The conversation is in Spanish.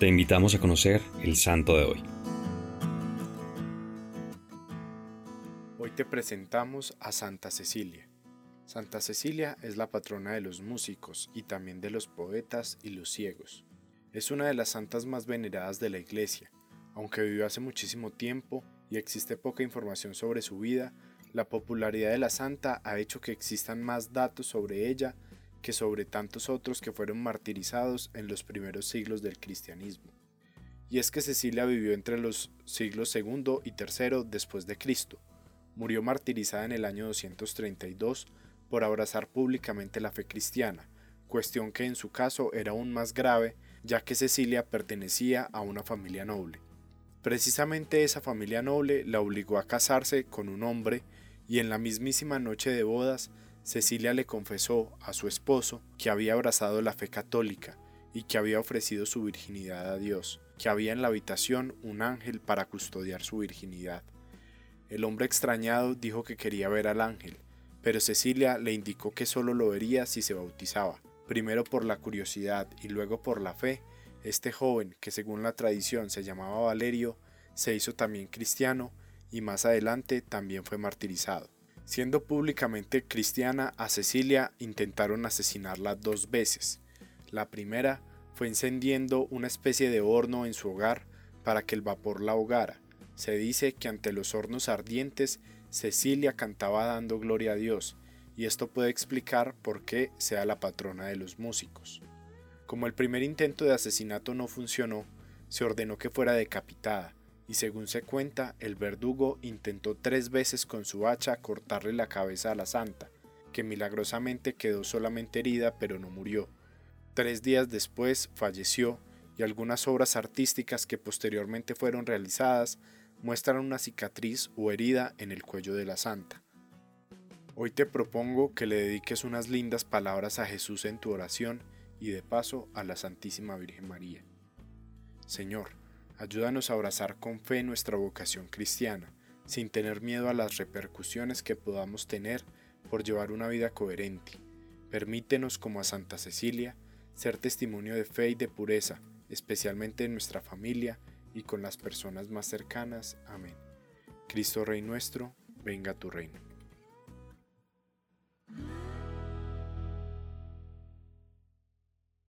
Te invitamos a conocer el santo de hoy. Hoy te presentamos a Santa Cecilia. Santa Cecilia es la patrona de los músicos y también de los poetas y los ciegos. Es una de las santas más veneradas de la Iglesia. Aunque vivió hace muchísimo tiempo y existe poca información sobre su vida, la popularidad de la santa ha hecho que existan más datos sobre ella que sobre tantos otros que fueron martirizados en los primeros siglos del cristianismo. Y es que Cecilia vivió entre los siglos II y III después de Cristo. Murió martirizada en el año 232 por abrazar públicamente la fe cristiana, cuestión que en su caso era aún más grave ya que Cecilia pertenecía a una familia noble. Precisamente esa familia noble la obligó a casarse con un hombre y en la mismísima noche de bodas Cecilia le confesó a su esposo que había abrazado la fe católica y que había ofrecido su virginidad a Dios, que había en la habitación un ángel para custodiar su virginidad. El hombre extrañado dijo que quería ver al ángel, pero Cecilia le indicó que solo lo vería si se bautizaba, primero por la curiosidad y luego por la fe, este joven, que según la tradición se llamaba Valerio, se hizo también cristiano y más adelante también fue martirizado. Siendo públicamente cristiana, a Cecilia intentaron asesinarla dos veces. La primera fue encendiendo una especie de horno en su hogar para que el vapor la ahogara. Se dice que ante los hornos ardientes Cecilia cantaba dando gloria a Dios, y esto puede explicar por qué sea la patrona de los músicos. Como el primer intento de asesinato no funcionó, se ordenó que fuera decapitada, y según se cuenta, el verdugo intentó tres veces con su hacha cortarle la cabeza a la santa, que milagrosamente quedó solamente herida pero no murió. Tres días después falleció y algunas obras artísticas que posteriormente fueron realizadas muestran una cicatriz o herida en el cuello de la santa. Hoy te propongo que le dediques unas lindas palabras a Jesús en tu oración y de paso a la Santísima Virgen María. Señor, ayúdanos a abrazar con fe nuestra vocación cristiana, sin tener miedo a las repercusiones que podamos tener por llevar una vida coherente. Permítenos, como a Santa Cecilia, ser testimonio de fe y de pureza, especialmente en nuestra familia y con las personas más cercanas. Amén. Cristo Rey nuestro, venga tu reino.